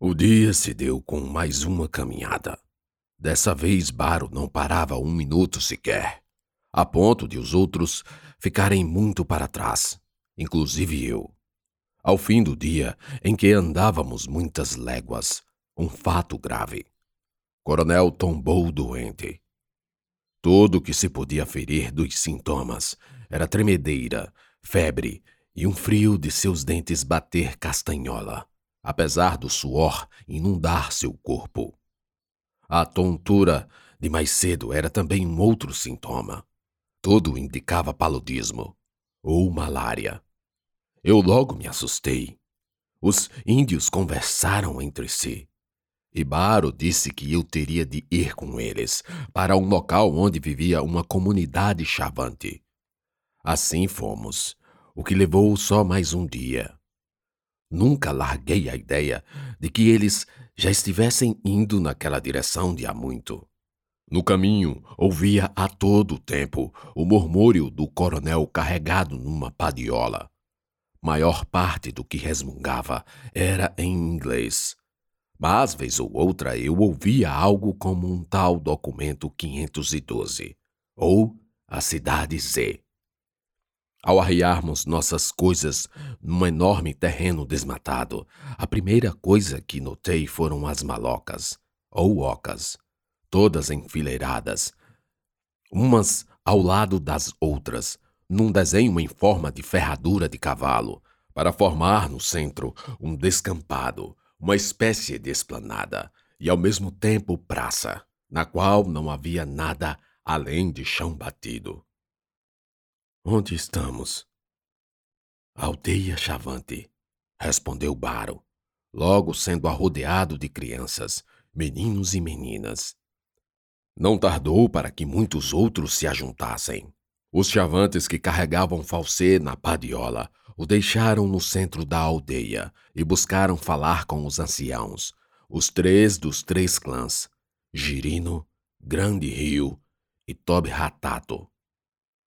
O dia se deu com mais uma caminhada. Dessa vez, Baro não parava um minuto sequer, a ponto de os outros ficarem muito para trás, inclusive eu. Ao fim do dia, em que andávamos muitas léguas, um fato grave. Coronel tombou doente. Tudo o que se podia ferir dos sintomas era tremedeira, febre e um frio de seus dentes bater castanhola, apesar do suor inundar seu corpo. A tontura de mais cedo era também um outro sintoma. Tudo indicava paludismo ou malária. Eu logo me assustei. Os índios conversaram entre si. Ibaro disse que eu teria de ir com eles para um local onde vivia uma comunidade chavante. Assim fomos, o que levou só mais um dia. Nunca larguei a ideia de que eles já estivessem indo naquela direção de há muito. No caminho, ouvia a todo o tempo o murmúrio do coronel carregado numa padiola. Maior parte do que resmungava era em inglês. Mas, vez ou outra, eu ouvia algo como um tal documento 512, ou a Cidade Z. Ao arriarmos nossas coisas num enorme terreno desmatado, a primeira coisa que notei foram as malocas, ou ocas, todas enfileiradas, umas ao lado das outras, num desenho em forma de ferradura de cavalo, para formar no centro um descampado, uma espécie de esplanada, e ao mesmo tempo praça, na qual não havia nada além de chão batido. Onde estamos? Aldeia Chavante, respondeu Baro, logo sendo arrodeado de crianças, meninos e meninas. Não tardou para que muitos outros se ajuntassem. Os chavantes que carregavam Falsê na padiola o deixaram no centro da aldeia e buscaram falar com os anciãos, os três dos três clãs, Girino, Grande Rio e Tob Ratato.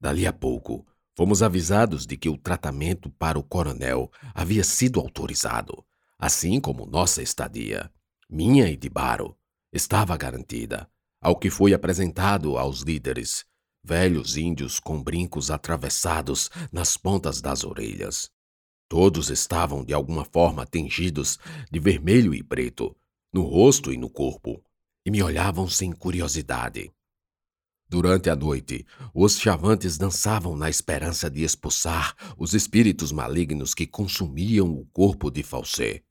Dali a pouco, fomos avisados de que o tratamento para o coronel havia sido autorizado, assim como nossa estadia, minha e de Baro, estava garantida, ao que foi apresentado aos líderes, velhos índios com brincos atravessados nas pontas das orelhas. Todos estavam de alguma forma tingidos de vermelho e preto, no rosto e no corpo, e me olhavam sem curiosidade. Durante a noite, os chavantes dançavam na esperança de expulsar os espíritos malignos que consumiam o corpo de Falsê.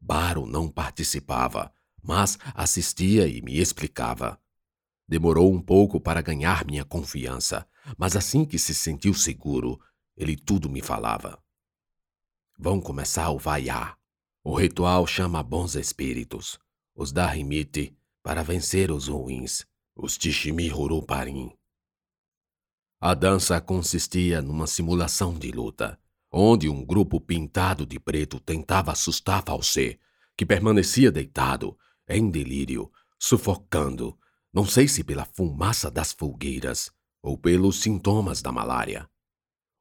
Baro não participava, mas assistia e me explicava. Demorou um pouco para ganhar minha confiança, mas assim que se sentiu seguro, ele tudo me falava. Vão começar o vaiá. O ritual chama bons espíritos, os dá rimite para vencer os ruins os Tishimihuruparim. A dança consistia numa simulação de luta, onde um grupo pintado de preto tentava assustar Falsê, que permanecia deitado, em delírio, sufocando, não sei se pela fumaça das fogueiras ou pelos sintomas da malária.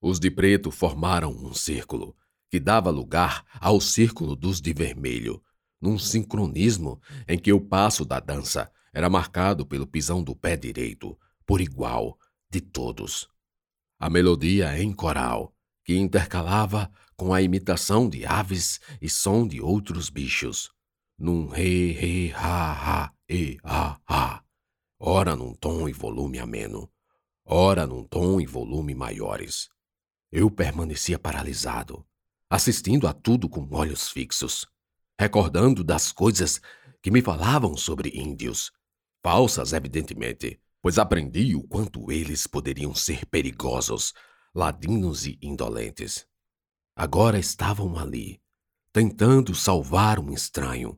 Os de preto formaram um círculo, que dava lugar ao círculo dos de vermelho, num sincronismo em que o passo da dança era marcado pelo pisão do pé direito, por igual, de todos. A melodia em coral, que intercalava com a imitação de aves e som de outros bichos, num re, re, ha, ha, e, ha, ha, ora num tom e volume ameno, ora num tom e volume maiores. Eu permanecia paralisado, assistindo a tudo com olhos fixos, recordando das coisas que me falavam sobre índios, Falsas, evidentemente, pois aprendi o quanto eles poderiam ser perigosos, ladinos e indolentes. Agora estavam ali, tentando salvar um estranho,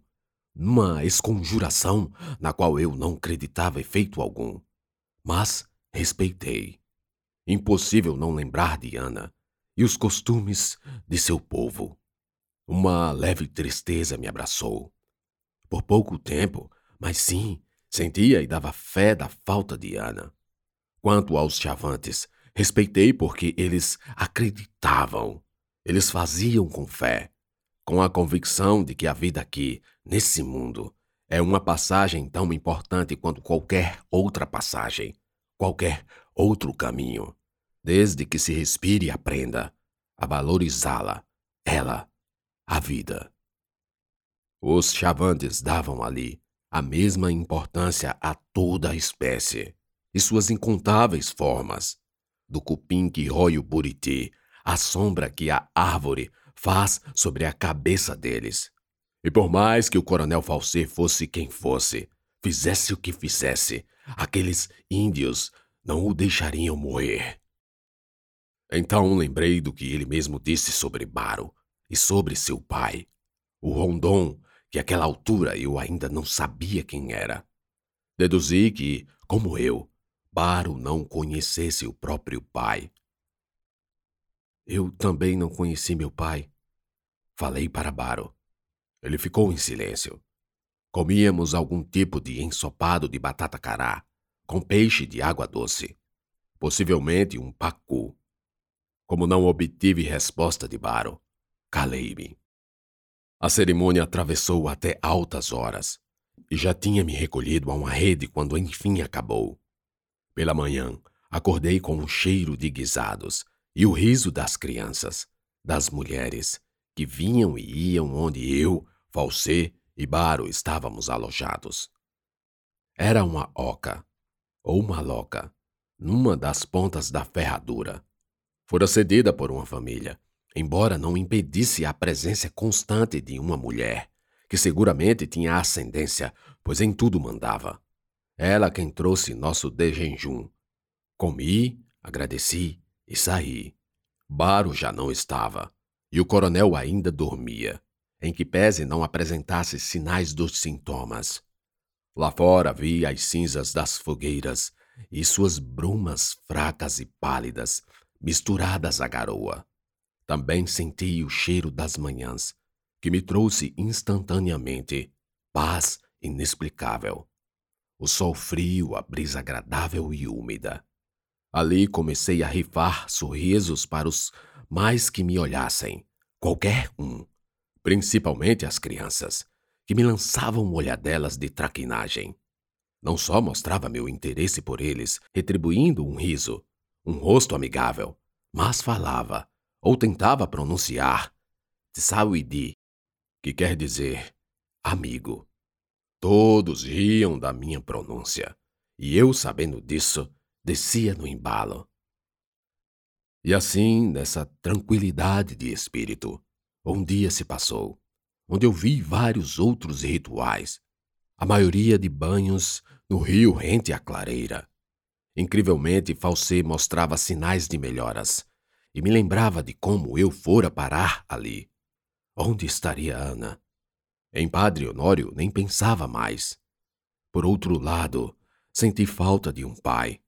numa esconjuração na qual eu não acreditava efeito algum. Mas respeitei. Impossível não lembrar de Ana e os costumes de seu povo. Uma leve tristeza me abraçou. Por pouco tempo, mas sim, Sentia e dava fé da falta de Ana. Quanto aos chavantes, respeitei porque eles acreditavam. Eles faziam com fé. com a convicção de que a vida aqui, nesse mundo, é uma passagem tão importante quanto qualquer outra passagem, qualquer outro caminho, desde que se respire e aprenda a valorizá-la, ela, a vida. Os chavantes davam ali a mesma importância a toda a espécie e suas incontáveis formas, do cupim que rói o buriti, à sombra que a árvore faz sobre a cabeça deles. E por mais que o coronel Falsê fosse quem fosse, fizesse o que fizesse, aqueles índios não o deixariam morrer. Então lembrei do que ele mesmo disse sobre Baro e sobre seu pai, o Rondon, que àquela altura eu ainda não sabia quem era. Deduzi que, como eu, Baro não conhecesse o próprio pai. Eu também não conheci meu pai. Falei para Baro. Ele ficou em silêncio. Comíamos algum tipo de ensopado de batata cará, com peixe de água doce. Possivelmente um pacu. Como não obtive resposta de Baro, calei-me. A cerimônia atravessou até altas horas, e já tinha me recolhido a uma rede quando enfim acabou. Pela manhã, acordei com um cheiro de guisados e o riso das crianças, das mulheres, que vinham e iam onde eu, Falsê e Baro estávamos alojados. Era uma oca, ou uma loca, numa das pontas da ferradura, fora cedida por uma família, embora não impedisse a presença constante de uma mulher, que seguramente tinha ascendência, pois em tudo mandava. Ela quem trouxe nosso dejejum. Comi, agradeci e saí. Baro já não estava, e o coronel ainda dormia, em que pese não apresentasse sinais dos sintomas. Lá fora vi as cinzas das fogueiras e suas brumas fracas e pálidas misturadas à garoa. Também senti o cheiro das manhãs, que me trouxe instantaneamente paz inexplicável. O sol frio, a brisa agradável e úmida. Ali comecei a rifar sorrisos para os mais que me olhassem, qualquer um, principalmente as crianças, que me lançavam olhadelas de traquinagem. Não só mostrava meu interesse por eles, retribuindo um riso, um rosto amigável, mas falava, ou tentava pronunciar, Tsawidi, que quer dizer amigo. Todos riam da minha pronúncia, e eu, sabendo disso, descia no embalo. E assim, nessa tranquilidade de espírito, um dia se passou, onde eu vi vários outros rituais, a maioria de banhos no rio rente à clareira, Incrivelmente, Falsê mostrava sinais de melhoras e me lembrava de como eu fora parar ali. Onde estaria Ana? Em Padre Honório nem pensava mais. Por outro lado, senti falta de um pai.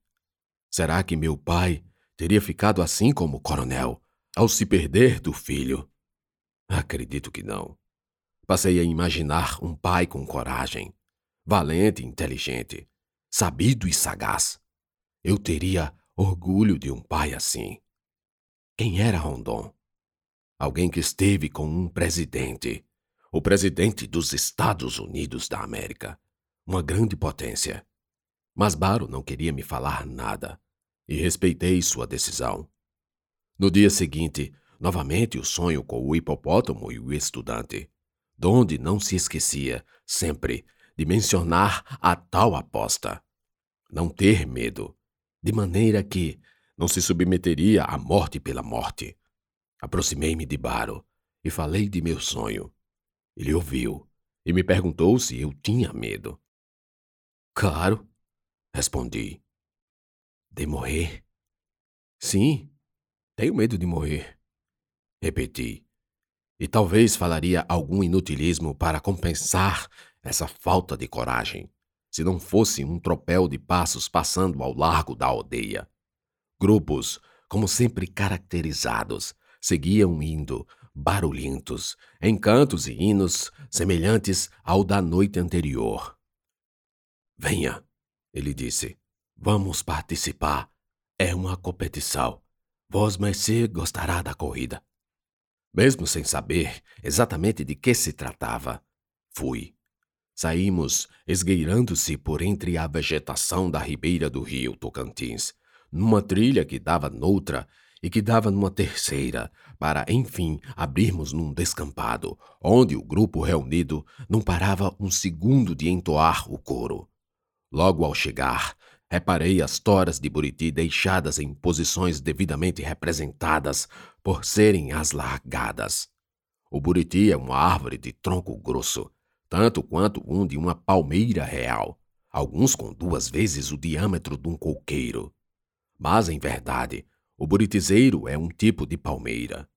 Será que meu pai teria ficado assim como o coronel, ao se perder do filho? Acredito que não. Passei a imaginar um pai com coragem, valente e inteligente, sabido e sagaz. Eu teria orgulho de um pai assim. Quem era Rondon? Alguém que esteve com um presidente, o presidente dos Estados Unidos da América, uma grande potência. Mas Baro não queria me falar nada e respeitei sua decisão. No dia seguinte, novamente o sonho com o hipopótamo e o estudante, donde não se esquecia, sempre, de mencionar a tal aposta. Não ter medo, de maneira que não se submeteria à morte pela morte. Aproximei-me de Baro e falei de meu sonho. Ele ouviu e me perguntou se eu tinha medo. Claro, respondi. De morrer? Sim, tenho medo de morrer. Repeti. E talvez falaria algum inutilismo para compensar essa falta de coragem se não fosse um tropel de passos passando ao largo da aldeia. Grupos, como sempre caracterizados, seguiam indo, barulhentos, em cantos e hinos semelhantes ao da noite anterior. Venha, ele disse. Vamos participar. É uma competição. Vos mercê gostará da corrida. Mesmo sem saber exatamente de que se tratava, fui. Saímos esgueirando-se por entre a vegetação da ribeira do rio Tocantins, numa trilha que dava noutra e que dava numa terceira, para enfim abrirmos num descampado, onde o grupo reunido não parava um segundo de entoar o coro. Logo ao chegar, reparei as toras de Buriti deixadas em posições devidamente representadas por serem as largadas. O Buriti é uma árvore de tronco grosso, tanto quanto um de uma palmeira real, alguns com duas vezes o diâmetro de um coqueiro. Mas, em verdade, o buritizeiro é um tipo de palmeira.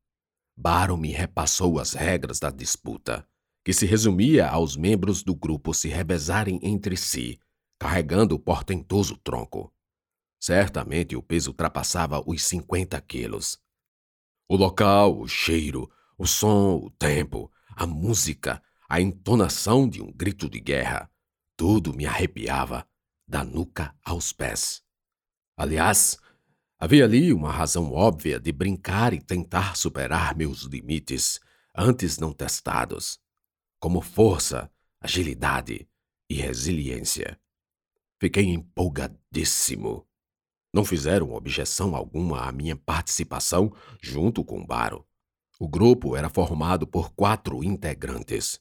Baro me repassou as regras da disputa, que se resumia aos membros do grupo se revezarem entre si, carregando o portentoso tronco. Certamente o peso ultrapassava os 50 quilos. O local, o cheiro, o som, o tempo, a música, a entonação de um grito de guerra, tudo me arrepiava, da nuca aos pés. Aliás, Havia ali uma razão óbvia de brincar e tentar superar meus limites antes não testados, como força, agilidade e resiliência. Fiquei empolgadíssimo. Não fizeram objeção alguma à minha participação junto com Baro. O grupo era formado por quatro integrantes.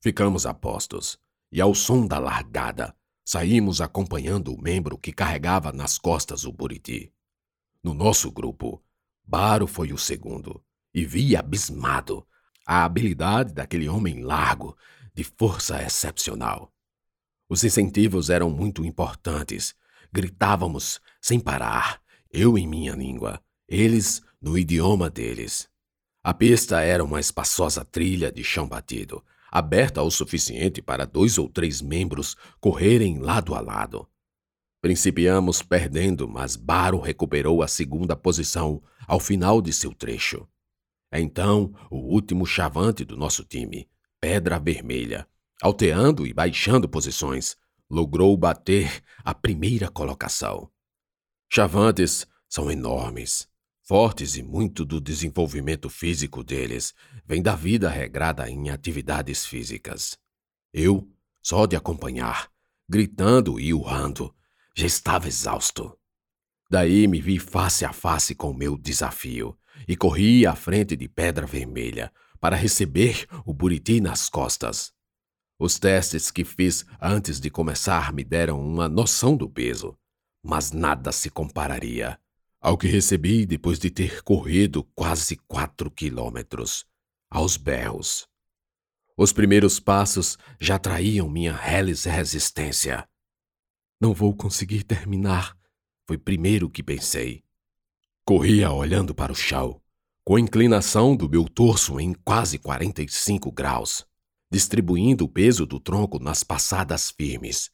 Ficamos a postos, e ao som da largada, saímos acompanhando o membro que carregava nas costas o buriti. No nosso grupo, Baro foi o segundo e vi abismado a habilidade daquele homem largo, de força excepcional. Os incentivos eram muito importantes. Gritávamos sem parar, eu em minha língua, eles no idioma deles. A pista era uma espaçosa trilha de chão batido, aberta o suficiente para dois ou três membros correrem lado a lado. Principiamos perdendo, mas Baro recuperou a segunda posição ao final de seu trecho. Então, o último chavante do nosso time, Pedra Vermelha, alteando e baixando posições, logrou bater a primeira colocação. Chavantes são enormes, fortes e muito do desenvolvimento físico deles vem da vida regrada em atividades físicas. Eu, só de acompanhar, gritando e urrando, já estava exausto. Daí me vi face a face com o meu desafio e corri à frente de Pedra Vermelha para receber o buriti nas costas. Os testes que fiz antes de começar me deram uma noção do peso, mas nada se compararia ao que recebi depois de ter corrido quase quatro quilômetros, aos berros. Os primeiros passos já traíam minha reles resistência. Não vou conseguir terminar, foi primeiro que pensei. Corria olhando para o chão, com a inclinação do meu torso em quase 45 graus, distribuindo o peso do tronco nas passadas firmes.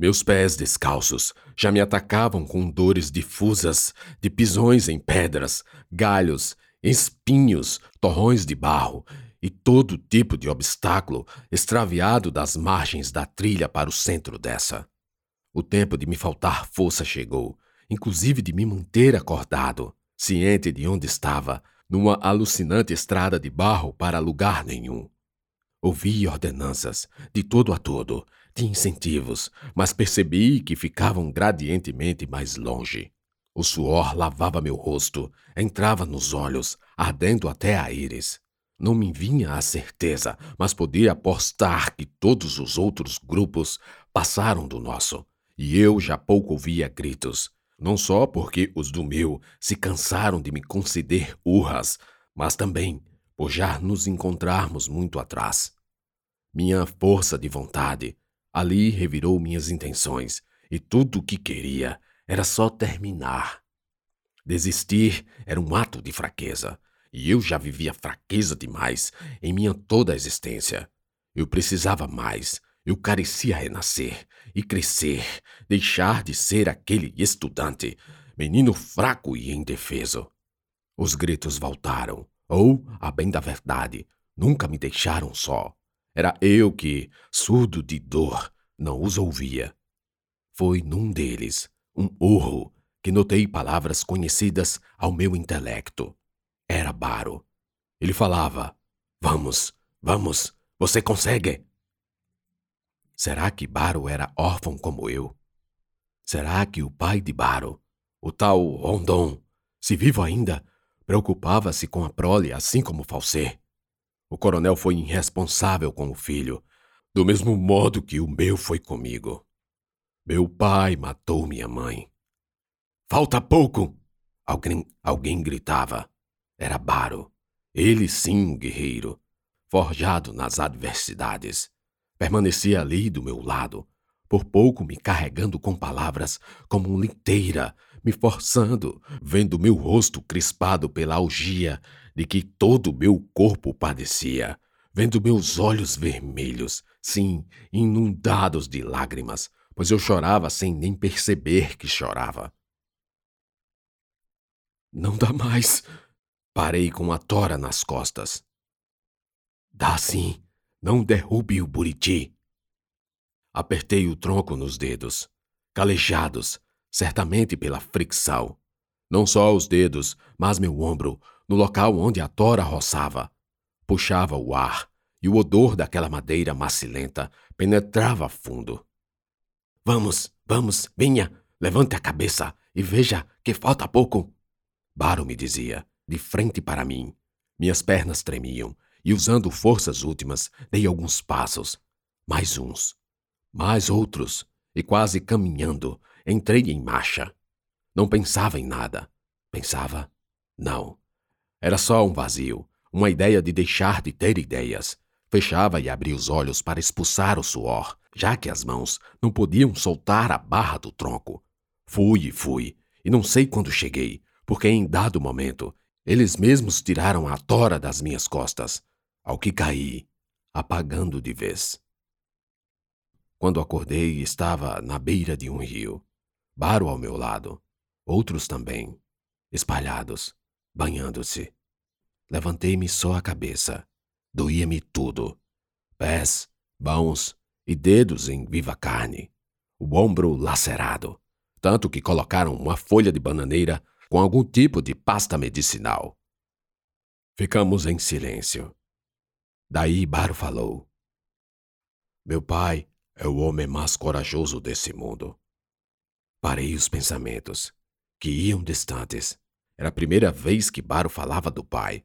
Meus pés descalços já me atacavam com dores difusas de pisões em pedras, galhos, espinhos, torrões de barro e todo tipo de obstáculo extraviado das margens da trilha para o centro dessa. O tempo de me faltar força chegou, inclusive de me manter acordado, ciente de onde estava, numa alucinante estrada de barro para lugar nenhum. Ouvi ordenanças, de todo a todo, de incentivos, mas percebi que ficavam gradientemente mais longe. O suor lavava meu rosto, entrava nos olhos, ardendo até a íris. Não me vinha a certeza, mas podia apostar que todos os outros grupos passaram do nosso, e eu já pouco ouvia gritos, não só porque os do meu se cansaram de me conceder urras, mas também por já nos encontrarmos muito atrás. Minha força de vontade ali revirou minhas intenções, e tudo o que queria era só terminar. Desistir era um ato de fraqueza, e eu já vivia fraqueza demais em minha toda a existência. Eu precisava mais, eu carecia renascer e crescer, deixar de ser aquele estudante, menino fraco e indefeso. Os gritos voltaram, ou, a bem da verdade, nunca me deixaram só. Era eu que, surdo de dor, não os ouvia. Foi num deles, um urro, que notei palavras conhecidas ao meu intelecto. Era Baro. Ele falava: Vamos, vamos, você consegue. Será que Baro era órfão como eu? Será que o pai de Baro, o tal Rondon, se vivo ainda, preocupava-se com a prole assim como Falsê? O coronel foi irresponsável com o filho, do mesmo modo que o meu foi comigo. Meu pai matou minha mãe. Falta pouco! Alguém, alguém gritava. Era Baro. Ele sim um guerreiro, forjado nas adversidades. Permanecia ali do meu lado, por pouco me carregando com palavras como liteira, me forçando, vendo meu rosto crispado pela algia de que todo meu corpo padecia, vendo meus olhos vermelhos, sim, inundados de lágrimas, pois eu chorava sem nem perceber que chorava. Não dá mais. Parei com a tora nas costas. Dá sim. Não derrube o buriti. Apertei o tronco nos dedos, calejados, certamente pela fricção. Não só os dedos, mas meu ombro, no local onde a tora roçava. Puxava o ar, e o odor daquela madeira macilenta penetrava fundo. Vamos, vamos, venha, levante a cabeça e veja que falta pouco. Baro me dizia, de frente para mim. Minhas pernas tremiam, e usando forças últimas, dei alguns passos. Mais uns. Mais outros. E quase caminhando, entrei em marcha. Não pensava em nada. Pensava? Não. Era só um vazio, uma ideia de deixar de ter ideias. Fechava e abria os olhos para expulsar o suor, já que as mãos não podiam soltar a barra do tronco. Fui e fui, e não sei quando cheguei, porque em dado momento eles mesmos tiraram a tora das minhas costas, ao que caí, apagando de vez. Quando acordei, estava na beira de um rio, Baro ao meu lado, outros também, espalhados, banhando-se. Levantei-me só a cabeça. Doía-me tudo: pés, mãos e dedos em viva carne, o ombro lacerado, tanto que colocaram uma folha de bananeira com algum tipo de pasta medicinal. Ficamos em silêncio. Daí Baro falou: Meu pai é o homem mais corajoso desse mundo. Parei os pensamentos, que iam distantes. Era a primeira vez que Baro falava do pai.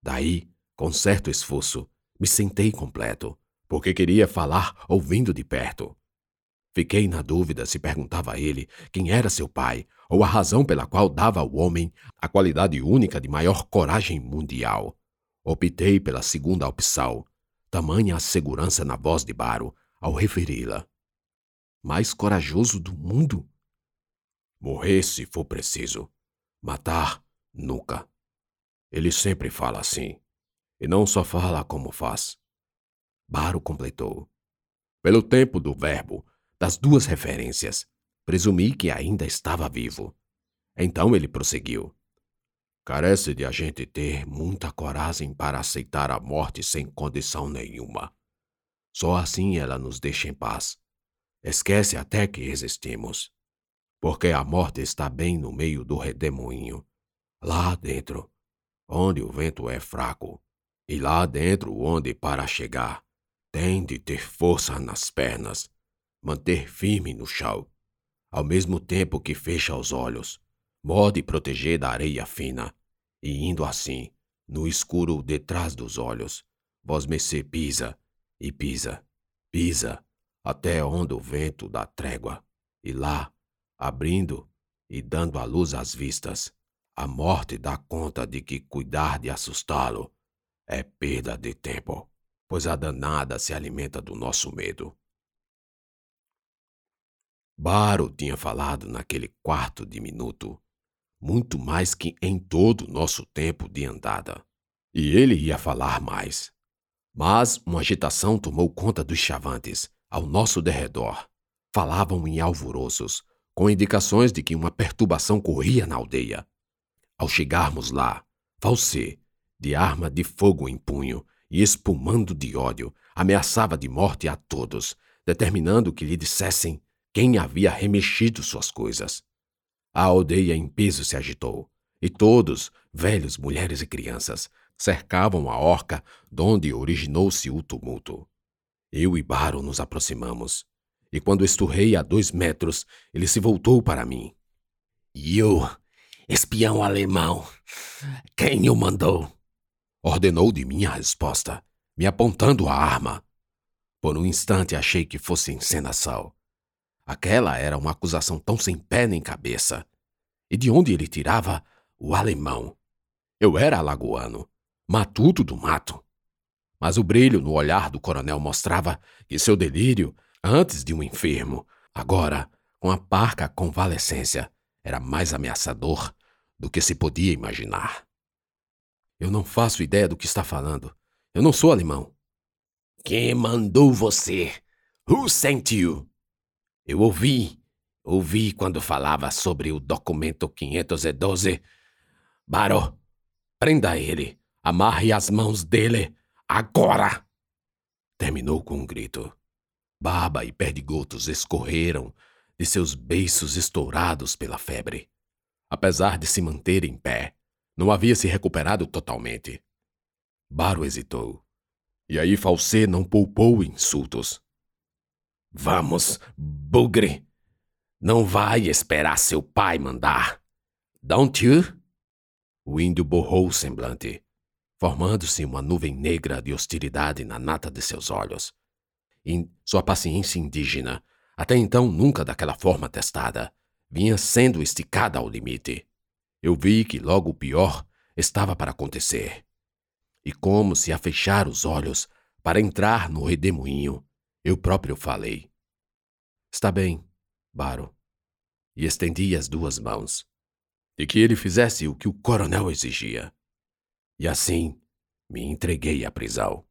Daí, com certo esforço, me sentei completo, porque queria falar ouvindo de perto. Fiquei na dúvida se perguntava a ele quem era seu pai ou a razão pela qual dava ao homem a qualidade única de maior coragem mundial. Optei pela segunda opção, tamanha a segurança na voz de Baro ao referi-la. Mais corajoso do mundo? Morrer se for preciso. Matar, nunca. Ele sempre fala assim. E não só fala como faz. Baro completou. Pelo tempo do verbo, das duas referências, presumi que ainda estava vivo. Então ele prosseguiu. Carece de a gente ter muita coragem para aceitar a morte sem condição nenhuma. Só assim ela nos deixa em paz. Esquece até que existimos. Porque a morte está bem no meio do redemoinho, lá dentro, onde o vento é fraco, e lá dentro onde, para chegar, tem de ter força nas pernas manter firme no chão, ao mesmo tempo que fecha os olhos, morde proteger da areia fina, e indo assim, no escuro detrás dos olhos, vós mercê pisa e pisa, pisa, até onde o vento dá trégua, e lá, abrindo e dando a luz às vistas, a morte dá conta de que cuidar de assustá-lo é perda de tempo, pois a danada se alimenta do nosso medo. Baro tinha falado naquele quarto de minuto, muito mais que em todo o nosso tempo de andada. E ele ia falar mais. Mas uma agitação tomou conta dos chavantes, ao nosso derredor. Falavam em alvoroços, com indicações de que uma perturbação corria na aldeia. Ao chegarmos lá, Falsê, de arma de fogo em punho e espumando de ódio, ameaçava de morte a todos, determinando que lhe dissessem quem havia remexido suas coisas. A aldeia em peso se agitou, e todos, velhos, mulheres e crianças, cercavam a orca donde originou-se o tumulto. Eu e Baro nos aproximamos, e quando esturrei a dois metros, ele se voltou para mim. You, espião alemão, quem o mandou? Ordenou de mim a resposta, me apontando a arma. Por um instante achei que fosse encenação. Aquela era uma acusação tão sem pé nem cabeça. E de onde ele tirava o alemão? Eu era alagoano, matuto do mato. Mas o brilho no olhar do coronel mostrava que seu delírio, antes de um enfermo, agora, com a parca convalescência, era mais ameaçador do que se podia imaginar. Eu não faço ideia do que está falando. Eu não sou alemão. Quem mandou você? Who sent you? Eu ouvi, ouvi quando falava sobre o documento 512. Baro, prenda ele. Amarre as mãos dele Agora! Terminou com um grito. Baba e perdigotos escorreram de seus beiços estourados pela febre. Apesar de se manter em pé, não havia se recuperado totalmente. Baro hesitou. E aí Falsê não poupou insultos. Vamos, bugre! Não vai esperar seu pai mandar. Don't you? O índio borrou o semblante formando-se uma nuvem negra de hostilidade na nata de seus olhos. Sua paciência indígena, até então nunca daquela forma testada, vinha sendo esticada ao limite. Eu vi que logo o pior estava para acontecer. E como se a fechar os olhos para entrar no redemoinho, eu próprio falei. Está bem, Baro. E estendi as duas mãos. E que ele fizesse o que o coronel exigia. E assim me entreguei à prisão.